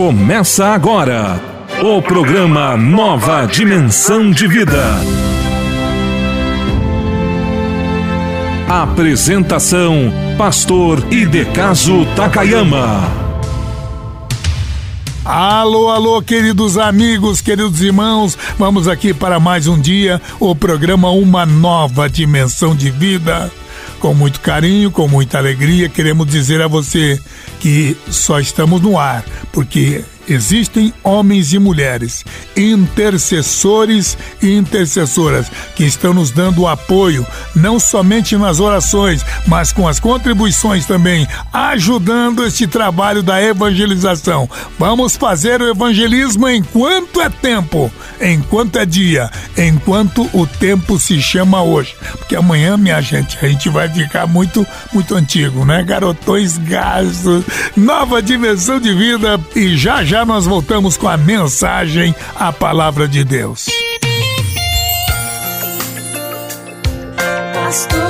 Começa agora o programa Nova Dimensão de Vida. Apresentação: Pastor Idecaso Takayama. Alô, alô, queridos amigos, queridos irmãos, vamos aqui para mais um dia, o programa Uma Nova Dimensão de Vida. Com muito carinho, com muita alegria, queremos dizer a você que só estamos no ar, porque existem homens e mulheres, intercessores e intercessoras, que estão nos dando apoio, não somente nas orações, mas com as contribuições também, ajudando este trabalho da evangelização. Vamos fazer o evangelismo enquanto é tempo, enquanto é dia, enquanto o tempo se chama hoje. Porque amanhã, minha gente, a gente vai ficar muito, muito antigo, né? Garotões gastos, nova dimensão de vida e já já nós voltamos com a mensagem, a palavra de Deus. Pastor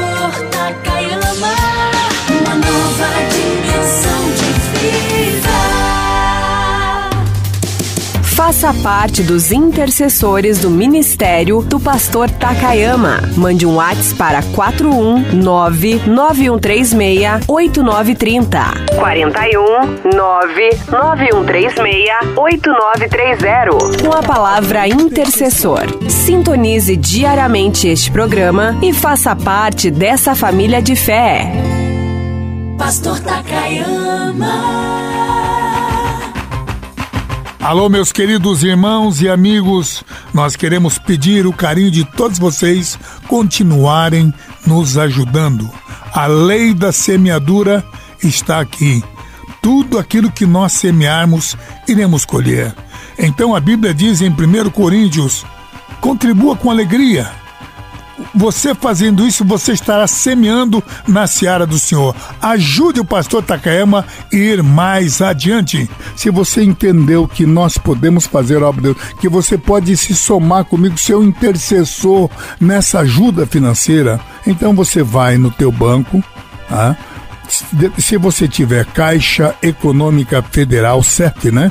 Faça parte dos intercessores do ministério do pastor Takayama. Mande um WhatsApp para 41991368930. 41991368930. Com a palavra intercessor. Sintonize diariamente este programa e faça parte dessa família de fé. Pastor Takayama. Alô, meus queridos irmãos e amigos, nós queremos pedir o carinho de todos vocês continuarem nos ajudando. A lei da semeadura está aqui. Tudo aquilo que nós semearmos, iremos colher. Então a Bíblia diz em 1 Coríntios: contribua com alegria. Você fazendo isso, você estará semeando na seara do Senhor. Ajude o pastor Takayama a ir mais adiante. Se você entendeu que nós podemos fazer a obra de Deus, que você pode se somar comigo, ser um intercessor nessa ajuda financeira, então você vai no teu banco, tá? se você tiver Caixa Econômica Federal, certo, né?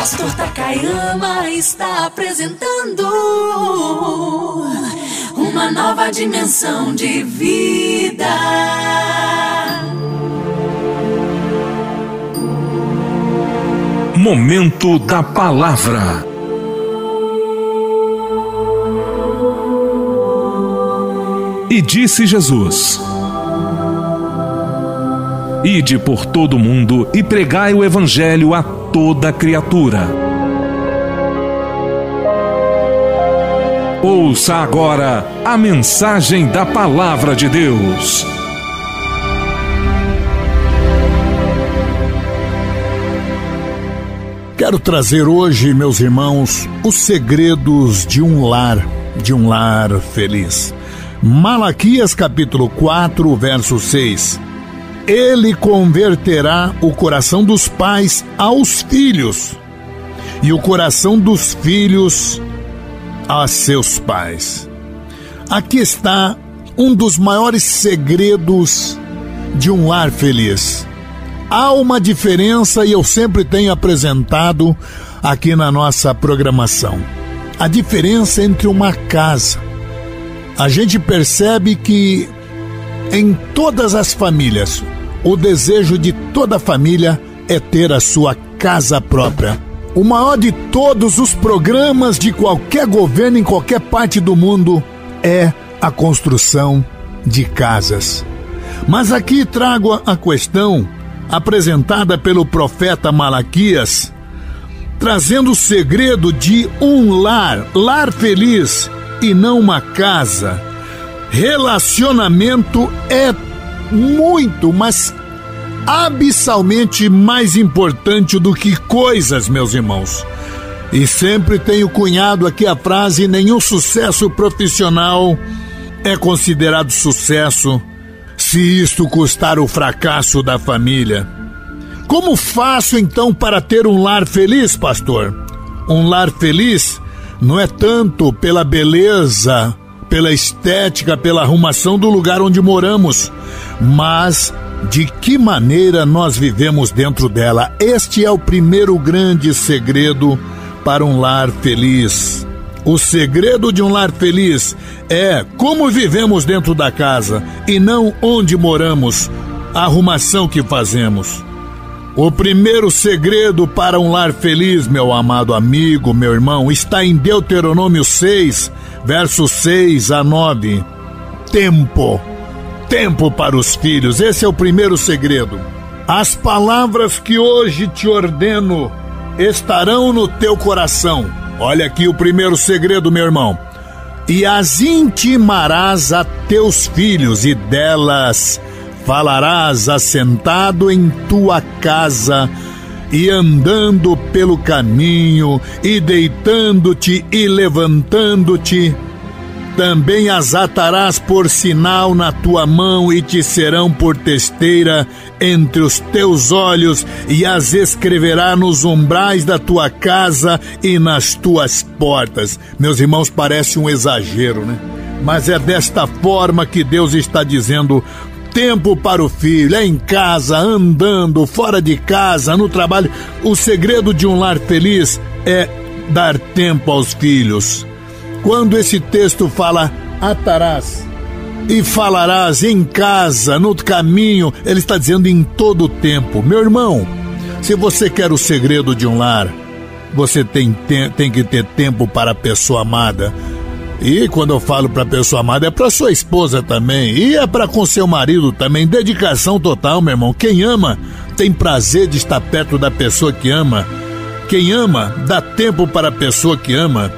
Pastor Takayama está apresentando uma nova dimensão de vida. Momento da palavra. E disse Jesus: Ide por todo o mundo e pregai o evangelho a toda criatura. Ouça agora a mensagem da palavra de Deus. Quero trazer hoje, meus irmãos, os segredos de um lar, de um lar feliz. Malaquias capítulo 4, verso 6. Ele converterá o coração dos pais aos filhos e o coração dos filhos a seus pais. Aqui está um dos maiores segredos de um lar feliz. Há uma diferença e eu sempre tenho apresentado aqui na nossa programação. A diferença entre uma casa. A gente percebe que em todas as famílias, o desejo de toda família é ter a sua casa própria. O maior de todos os programas de qualquer governo em qualquer parte do mundo é a construção de casas. Mas aqui trago a questão apresentada pelo profeta Malaquias, trazendo o segredo de um lar, lar feliz e não uma casa. Relacionamento é muito, mas abissalmente mais importante do que coisas, meus irmãos. E sempre tenho cunhado aqui a frase: nenhum sucesso profissional é considerado sucesso se isto custar o fracasso da família. Como faço então para ter um lar feliz, pastor? Um lar feliz não é tanto pela beleza, pela estética, pela arrumação do lugar onde moramos, mas de que maneira nós vivemos dentro dela. Este é o primeiro grande segredo para um lar feliz. O segredo de um lar feliz é como vivemos dentro da casa e não onde moramos, a arrumação que fazemos. O primeiro segredo para um lar feliz, meu amado amigo, meu irmão, está em Deuteronômio 6, versos 6 a 9. Tempo. Tempo para os filhos. Esse é o primeiro segredo. As palavras que hoje te ordeno estarão no teu coração Olha aqui o primeiro segredo, meu irmão. E as intimarás a teus filhos, e delas falarás assentado em tua casa, e andando pelo caminho, e deitando-te e levantando-te também as atarás por sinal na tua mão e te serão por testeira entre os teus olhos, e as escreverá nos umbrais da tua casa e nas tuas portas. Meus irmãos, parece um exagero, né? Mas é desta forma que Deus está dizendo: tempo para o filho, é em casa, andando, fora de casa, no trabalho. O segredo de um lar feliz é dar tempo aos filhos. Quando esse texto fala atarás e falarás em casa, no caminho, ele está dizendo em todo o tempo. Meu irmão, se você quer o segredo de um lar, você tem, tem, tem que ter tempo para a pessoa amada. E quando eu falo para a pessoa amada, é para sua esposa também. E é para com seu marido também. Dedicação total, meu irmão. Quem ama tem prazer de estar perto da pessoa que ama. Quem ama dá tempo para a pessoa que ama.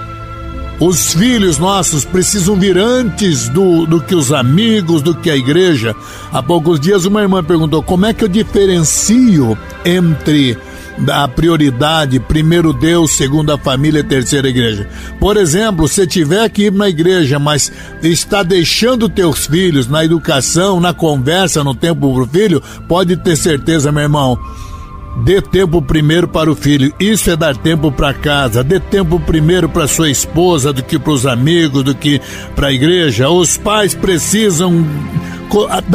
Os filhos nossos precisam vir antes do, do que os amigos, do que a igreja. Há poucos dias uma irmã perguntou como é que eu diferencio entre a prioridade, primeiro Deus, segundo a família, terceira igreja. Por exemplo, se tiver que ir na igreja, mas está deixando teus filhos na educação, na conversa, no tempo pro filho, pode ter certeza, meu irmão, Dê tempo primeiro para o filho. Isso é dar tempo para casa. Dê tempo primeiro para sua esposa do que para os amigos, do que para a igreja. Os pais precisam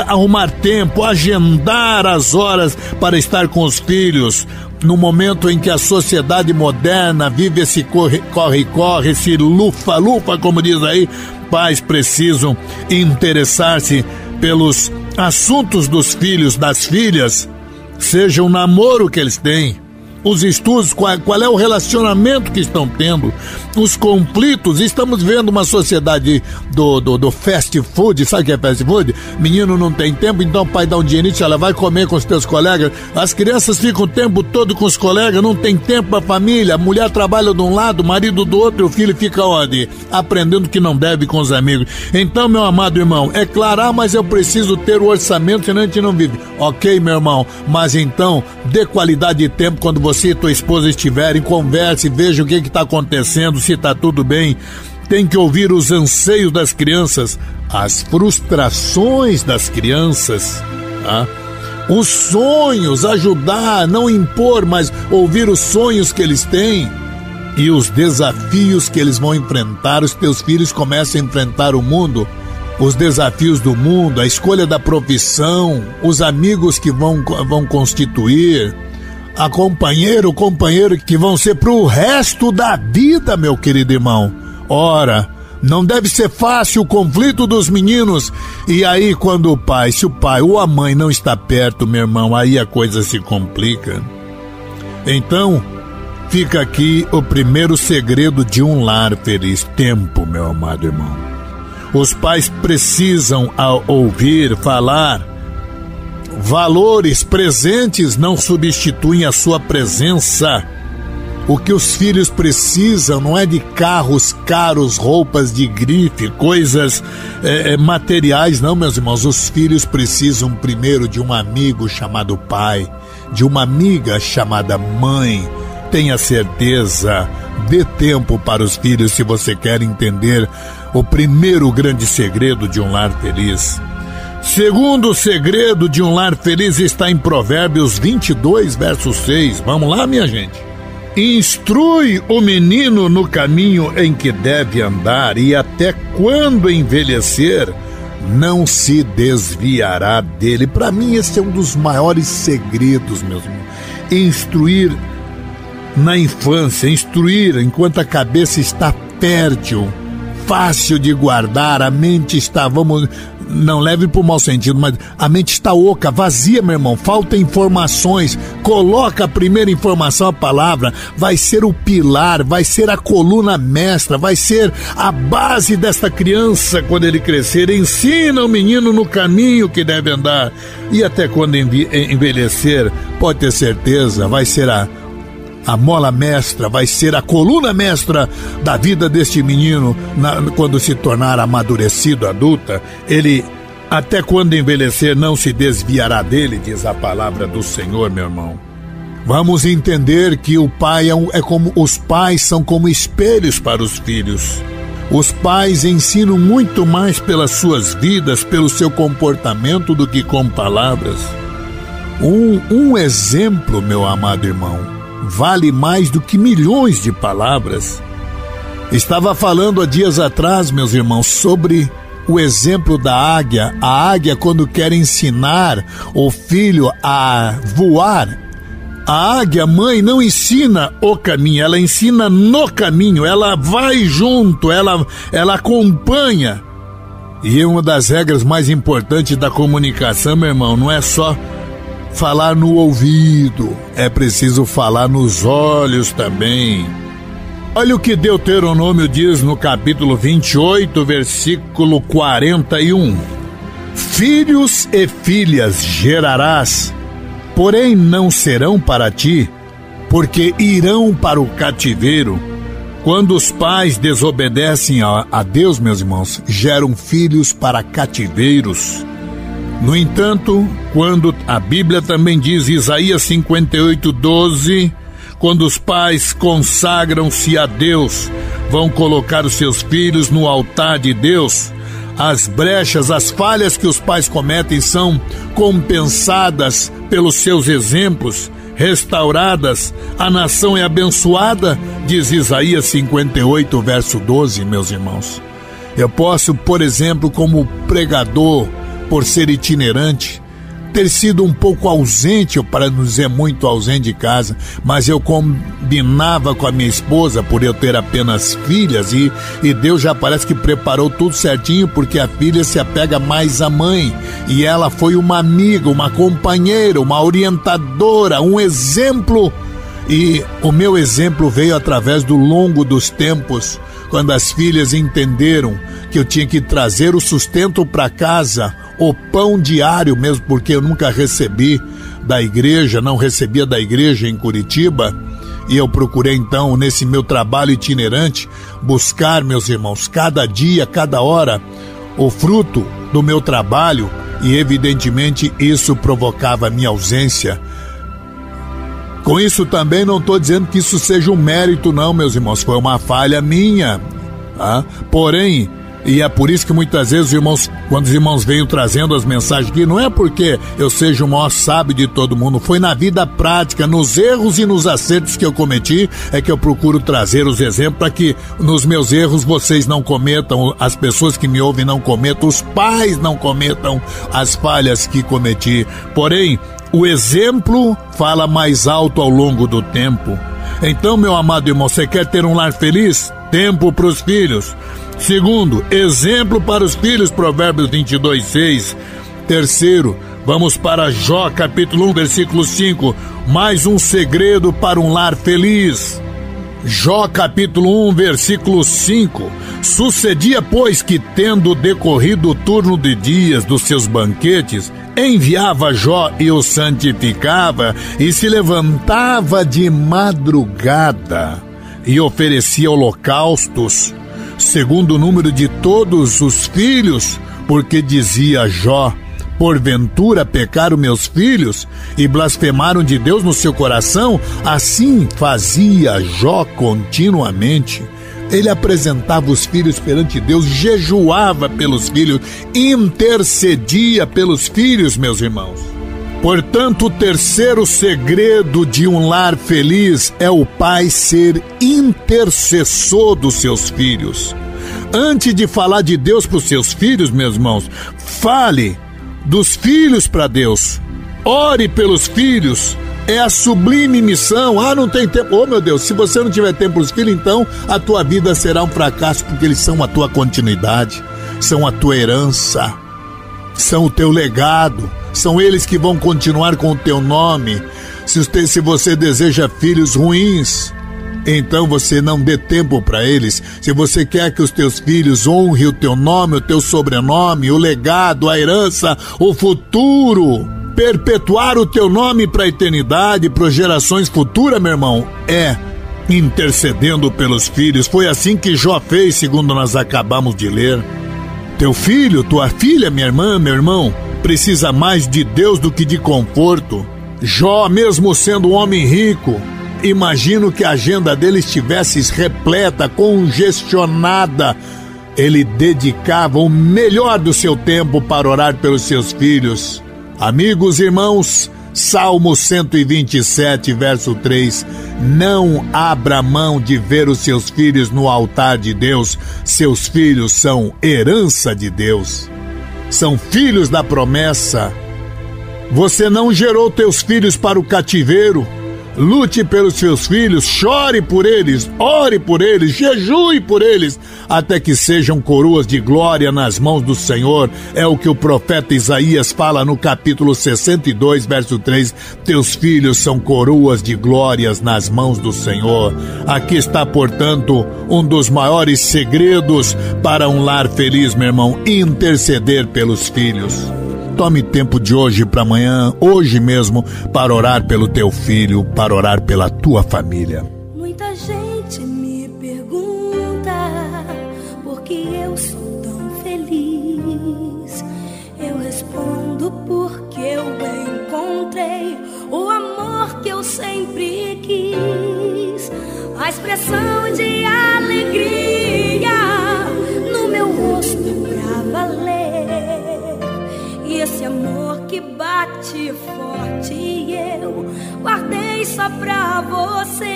arrumar tempo, agendar as horas para estar com os filhos. No momento em que a sociedade moderna vive esse corre, corre, corre, esse lufa, lufa, como diz aí, pais precisam interessar-se pelos assuntos dos filhos, das filhas seja o namoro que eles têm, os estudos, qual, qual, é o relacionamento que estão tendo, os conflitos. Estamos vendo uma sociedade do, do, do, fast food, sabe o que é fast food? Menino não tem tempo, então o pai dá um dinheirinho, ela vai comer com os teus colegas. As crianças ficam o tempo todo com os colegas, não tem tempo para família. A mulher trabalha de um lado, o marido do outro, o filho fica onde? Aprendendo que não deve com os amigos. Então, meu amado irmão, é claro, ah, mas eu preciso ter o orçamento, senão a gente não vive. Ok, meu irmão, mas então dê qualidade de tempo quando você e tua esposa estiverem, converse, veja o que está acontecendo, se está tudo bem. Tem que ouvir os anseios das crianças, as frustrações das crianças, tá? os sonhos, ajudar, não impor, mas ouvir os sonhos que eles têm e os desafios que eles vão enfrentar. Os teus filhos começam a enfrentar o mundo, os desafios do mundo, a escolha da profissão, os amigos que vão, vão constituir, a companheira, o companheiro que vão ser para o resto da vida, meu querido irmão. Ora, não deve ser fácil o conflito dos meninos. E aí, quando o pai, se o pai ou a mãe não está perto, meu irmão, aí a coisa se complica. Então, fica aqui o primeiro segredo de um lar feliz: tempo, meu amado irmão. Os pais precisam ao ouvir falar. Valores presentes não substituem a sua presença o que os filhos precisam não é de carros caros, roupas de grife, coisas é, é, materiais, não, meus irmãos. Os filhos precisam primeiro de um amigo chamado pai, de uma amiga chamada mãe. Tenha certeza, dê tempo para os filhos se você quer entender o primeiro grande segredo de um lar feliz. Segundo segredo de um lar feliz está em Provérbios 22, verso 6. Vamos lá, minha gente. Instrui o menino no caminho em que deve andar, e até quando envelhecer, não se desviará dele. Para mim, esse é um dos maiores segredos, meu irmão. Instruir na infância, instruir enquanto a cabeça está fértil, fácil de guardar, a mente está, vamos, não leve para o mau sentido, mas a mente está oca, vazia, meu irmão. Falta informações. Coloca a primeira informação, a palavra. Vai ser o pilar, vai ser a coluna mestra, vai ser a base desta criança quando ele crescer. Ensina o menino no caminho que deve andar. E até quando envelhecer, pode ter certeza, vai ser a a mola mestra, vai ser a coluna mestra da vida deste menino na, quando se tornar amadurecido, adulta. Ele, até quando envelhecer, não se desviará dele, diz a palavra do Senhor, meu irmão. Vamos entender que o pai é, um, é como os pais são como espelhos para os filhos. Os pais ensinam muito mais pelas suas vidas, pelo seu comportamento, do que com palavras. Um, um exemplo, meu amado irmão, vale mais do que milhões de palavras. Estava falando há dias atrás, meus irmãos, sobre o exemplo da águia. A águia, quando quer ensinar o filho a voar, a águia mãe não ensina o caminho, ela ensina no caminho, ela vai junto, ela, ela acompanha. E uma das regras mais importantes da comunicação, meu irmão, não é só falar no ouvido, é preciso falar nos olhos também. Olha o que Deuteronômio diz no capítulo 28, versículo 41. Filhos e filhas gerarás, porém não serão para ti, porque irão para o cativeiro. Quando os pais desobedecem a, Deus, meus irmãos, geram filhos para cativeiros. No entanto, quando a Bíblia também diz, Isaías 58, 12, quando os pais consagram-se a Deus, vão colocar os seus filhos no altar de Deus, as brechas, as falhas que os pais cometem são compensadas pelos seus exemplos, restauradas, a nação é abençoada, diz Isaías 58, verso 12, meus irmãos. Eu posso, por exemplo, como pregador, por ser itinerante, ter sido um pouco ausente, para não dizer muito ausente de casa, mas eu combinava com a minha esposa por eu ter apenas filhas e, e Deus já parece que preparou tudo certinho porque a filha se apega mais à mãe e ela foi uma amiga, uma companheira, uma orientadora, um exemplo. E o meu exemplo veio através do longo dos tempos, quando as filhas entenderam que eu tinha que trazer o sustento para casa, o pão diário mesmo, porque eu nunca recebi da igreja, não recebia da igreja em Curitiba. E eu procurei então, nesse meu trabalho itinerante, buscar, meus irmãos, cada dia, cada hora, o fruto do meu trabalho, e evidentemente isso provocava minha ausência Com isso também não estou dizendo que isso seja um mérito, não, meus irmãos. Foi uma falha minha. Tá? Porém, e é por isso que muitas vezes os irmãos, quando os irmãos vêm trazendo as mensagens aqui, não é porque eu seja o maior sábio de todo mundo, foi na vida prática, nos erros e nos acertos que eu cometi, é que eu procuro trazer os exemplos para que nos meus erros vocês não cometam, as pessoas que me ouvem não cometam, os pais não cometam as falhas que cometi. Porém, o exemplo fala mais alto ao longo do tempo. Então, meu amado irmão, você quer ter um lar feliz? Tempo para os filhos. Segundo, exemplo para os filhos, Provérbios 22, 6. Terceiro, vamos para Jó, capítulo 1, versículo 5. Mais um segredo para um lar feliz. Jó capítulo 1, versículo 5. Sucedia, pois, que, tendo decorrido o turno de dias dos seus banquetes, enviava Jó e o santificava, e se levantava de madrugada e oferecia holocaustos segundo o número de todos os filhos, porque dizia Jó: Porventura pecaram meus filhos e blasfemaram de Deus no seu coração? Assim fazia Jó continuamente. Ele apresentava os filhos perante Deus, jejuava pelos filhos, intercedia pelos filhos, meus irmãos. Portanto, o terceiro segredo de um lar feliz é o pai ser intercessor dos seus filhos. Antes de falar de Deus para os seus filhos, meus irmãos, fale dos filhos para Deus. Ore pelos filhos. É a sublime missão. Ah, não tem tempo. Oh, meu Deus, se você não tiver tempo para os filhos, então a tua vida será um fracasso, porque eles são a tua continuidade, são a tua herança, são o teu legado são eles que vão continuar com o teu nome. Se, se você deseja filhos ruins, então você não dê tempo para eles. Se você quer que os teus filhos honrem o teu nome, o teu sobrenome, o legado, a herança, o futuro, perpetuar o teu nome para a eternidade, para gerações futuras, meu irmão, é intercedendo pelos filhos. Foi assim que Jó fez, segundo nós acabamos de ler. Teu filho, tua filha, minha irmã, meu irmão, precisa mais de Deus do que de conforto. Jó, mesmo sendo um homem rico, imagino que a agenda dele estivesse repleta, congestionada. Ele dedicava o melhor do seu tempo para orar pelos seus filhos. Amigos, irmãos, Salmo 127, verso 3: Não abra mão de ver os seus filhos no altar de Deus, seus filhos são herança de Deus são filhos da promessa. Você não gerou teus filhos para o cativeiro. Lute pelos seus filhos, chore por eles, ore por eles, jejue por eles, até que sejam coroas de glória nas mãos do Senhor. É o que o profeta Isaías fala no capítulo 62, verso 3. Teus filhos são coroas de glórias nas mãos do Senhor. Aqui está, portanto, um dos maiores segredos para um lar feliz, meu irmão: interceder pelos filhos. Tome tempo de hoje para amanhã, hoje mesmo, para orar pelo teu filho, para orar pela tua família. Muita gente me pergunta por que eu sou tão feliz. Eu respondo porque eu encontrei o amor que eu sempre quis. A expressão de alegria guardei só pra você.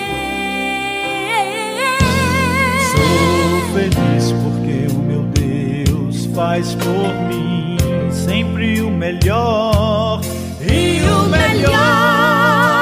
Sou feliz porque o meu Deus faz por mim sempre o melhor. E o melhor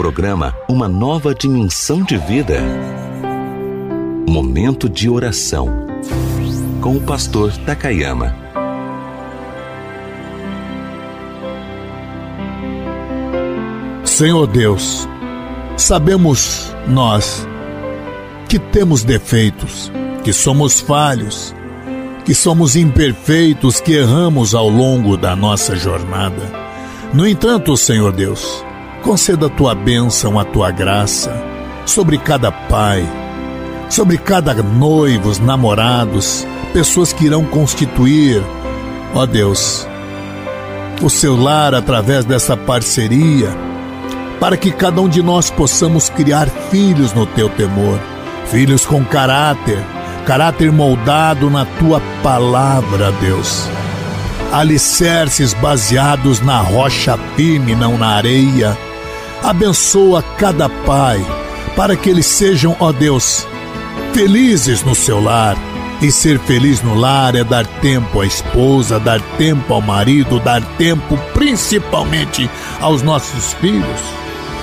programa Uma Nova Dimensão de Vida. Momento de oração. Com o pastor Takayama. Senhor Deus, sabemos nós que temos defeitos, que somos falhos, que somos imperfeitos, que erramos ao longo da nossa jornada. No entanto, Senhor Deus, conceda a tua bênção, a tua graça sobre cada pai, sobre cada noivos, namorados, pessoas que irão constituir, ó Deus, o seu lar através dessa parceria, para que cada um de nós possamos criar filhos no teu temor, filhos com caráter, caráter moldado na tua palavra, Deus. Alicerces baseados na rocha firme, não na areia. Abençoa cada pai, para que eles sejam, ó Deus, felizes no seu lar. E ser feliz no lar é dar tempo à esposa, dar tempo ao marido, dar tempo principalmente aos nossos filhos.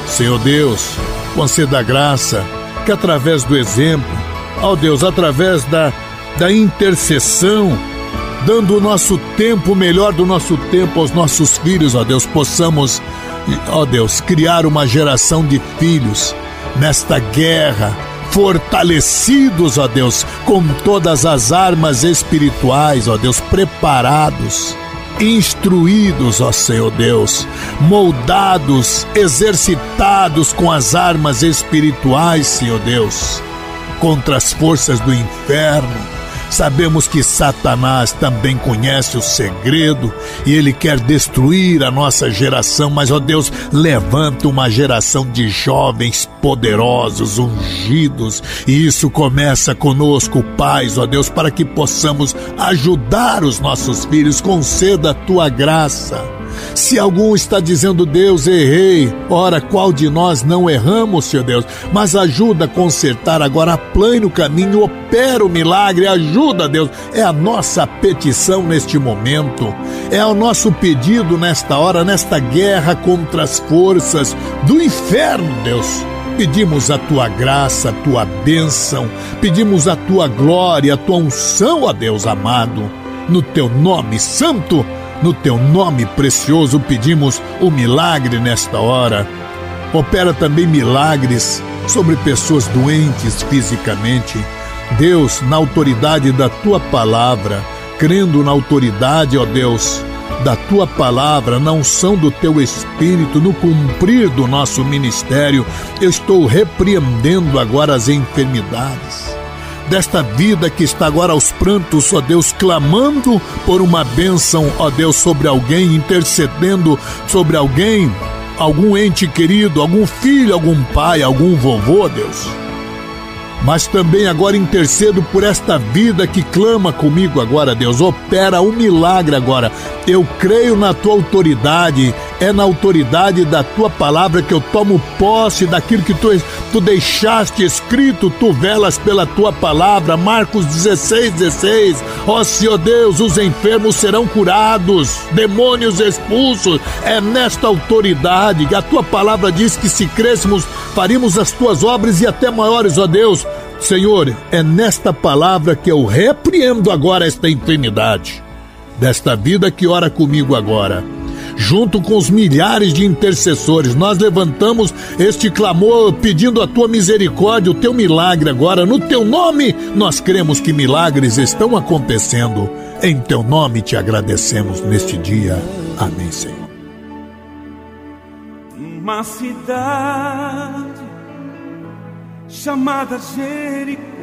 Senhor Deus, conceda a graça que através do exemplo, ó Deus, através da, da intercessão, dando o nosso tempo, o melhor do nosso tempo aos nossos filhos, ó Deus, possamos, ó Deus, criar uma geração de filhos nesta guerra, fortalecidos, ó Deus, com todas as armas espirituais, ó Deus, preparados, instruídos, ó Senhor Deus, moldados, exercitados com as armas espirituais, Senhor Deus, contra as forças do inferno. Sabemos que Satanás também conhece o segredo e ele quer destruir a nossa geração, mas, ó Deus, levanta uma geração de jovens poderosos, ungidos, e isso começa conosco, pais, ó Deus, para que possamos ajudar os nossos filhos, conceda a tua graça. Se algum está dizendo, Deus, errei, ora, qual de nós não erramos, Senhor Deus? Mas ajuda a consertar agora, plane o caminho, opera o milagre, ajuda, Deus. É a nossa petição neste momento, é o nosso pedido nesta hora, nesta guerra contra as forças do inferno, Deus. Pedimos a tua graça, a tua bênção, pedimos a tua glória, a tua unção, ó Deus amado, no teu nome santo. No teu nome precioso pedimos o milagre nesta hora. Opera também milagres sobre pessoas doentes fisicamente. Deus, na autoridade da tua palavra, crendo na autoridade, ó Deus, da tua palavra, na unção do teu espírito, no cumprir do nosso ministério, eu estou repreendendo agora as enfermidades desta vida que está agora aos prantos, ó Deus, clamando por uma bênção, ó Deus, sobre alguém, intercedendo sobre alguém, algum ente querido, algum filho, algum pai, algum vovô, Deus. Mas também agora intercedo por esta vida que clama comigo agora, Deus. Opera um milagre agora. Eu creio na tua autoridade, é na autoridade da tua palavra que eu tomo posse daquilo que tu, tu deixaste escrito, tu velas pela tua palavra. Marcos 16, 16. Ó Senhor Deus, os enfermos serão curados, demônios expulsos. É nesta autoridade que a tua palavra diz que se crescemos, faríamos as tuas obras e até maiores, ó Deus. Senhor, é nesta palavra que eu repreendo agora esta enfermidade, desta vida que ora comigo agora junto com os milhares de intercessores. Nós levantamos este clamor pedindo a tua misericórdia, o teu milagre agora. No teu nome, nós cremos que milagres estão acontecendo. Em teu nome te agradecemos neste dia. Amém, Senhor. Uma cidade chamada Jericó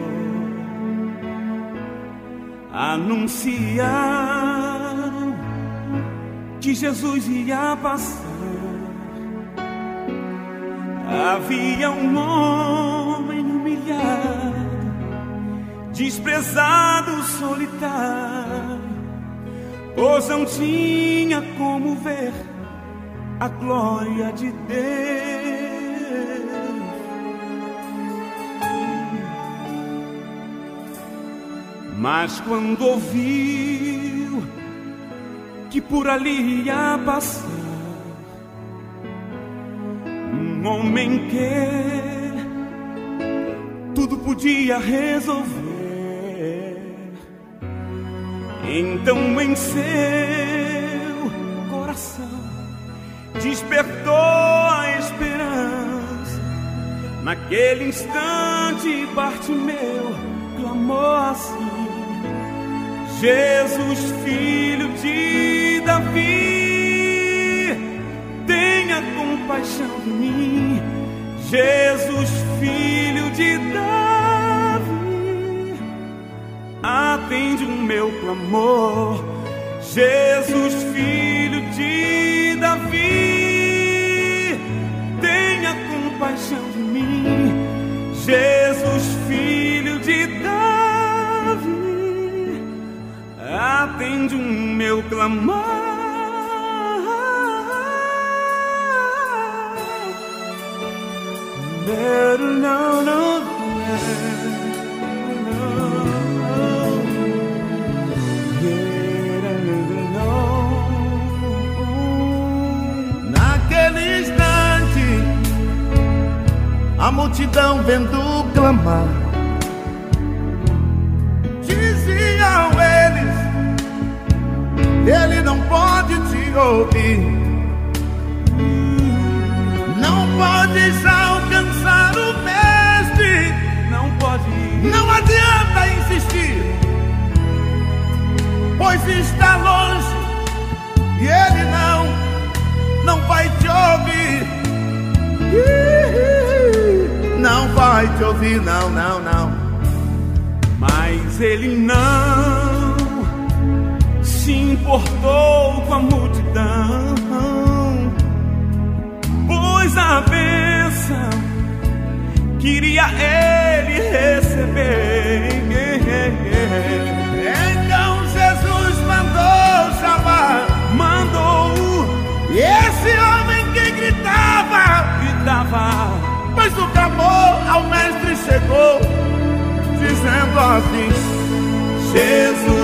anunciar que Jesus ia passar. Havia um homem humilhado, desprezado, solitário, pois não tinha como ver a glória de Deus. Mas quando ouviu que por ali ia passar um homem que tudo podia resolver. Então em seu coração despertou a esperança. Naquele instante, Bartimeu clamou assim. Jesus, filho de Davi, tenha compaixão de mim. Jesus, filho de Davi, atende o meu clamor. Jesus, filho de Davi, tenha compaixão de mim. Jesus, atende o meu clamor. Não, não, Naquele instante, a multidão vendo clamar, ouvir. Não podes alcançar o mestre. não pode. Não adianta insistir, pois está longe e ele não, não vai te ouvir. Não vai te ouvir, não, não, não. Mas ele não se importou com a multidão, pois a bênção queria ele receber. Então Jesus mandou chamar, Mandou esse homem que gritava, gritava, pois o clamor ao mestre chegou, dizendo assim: Jesus,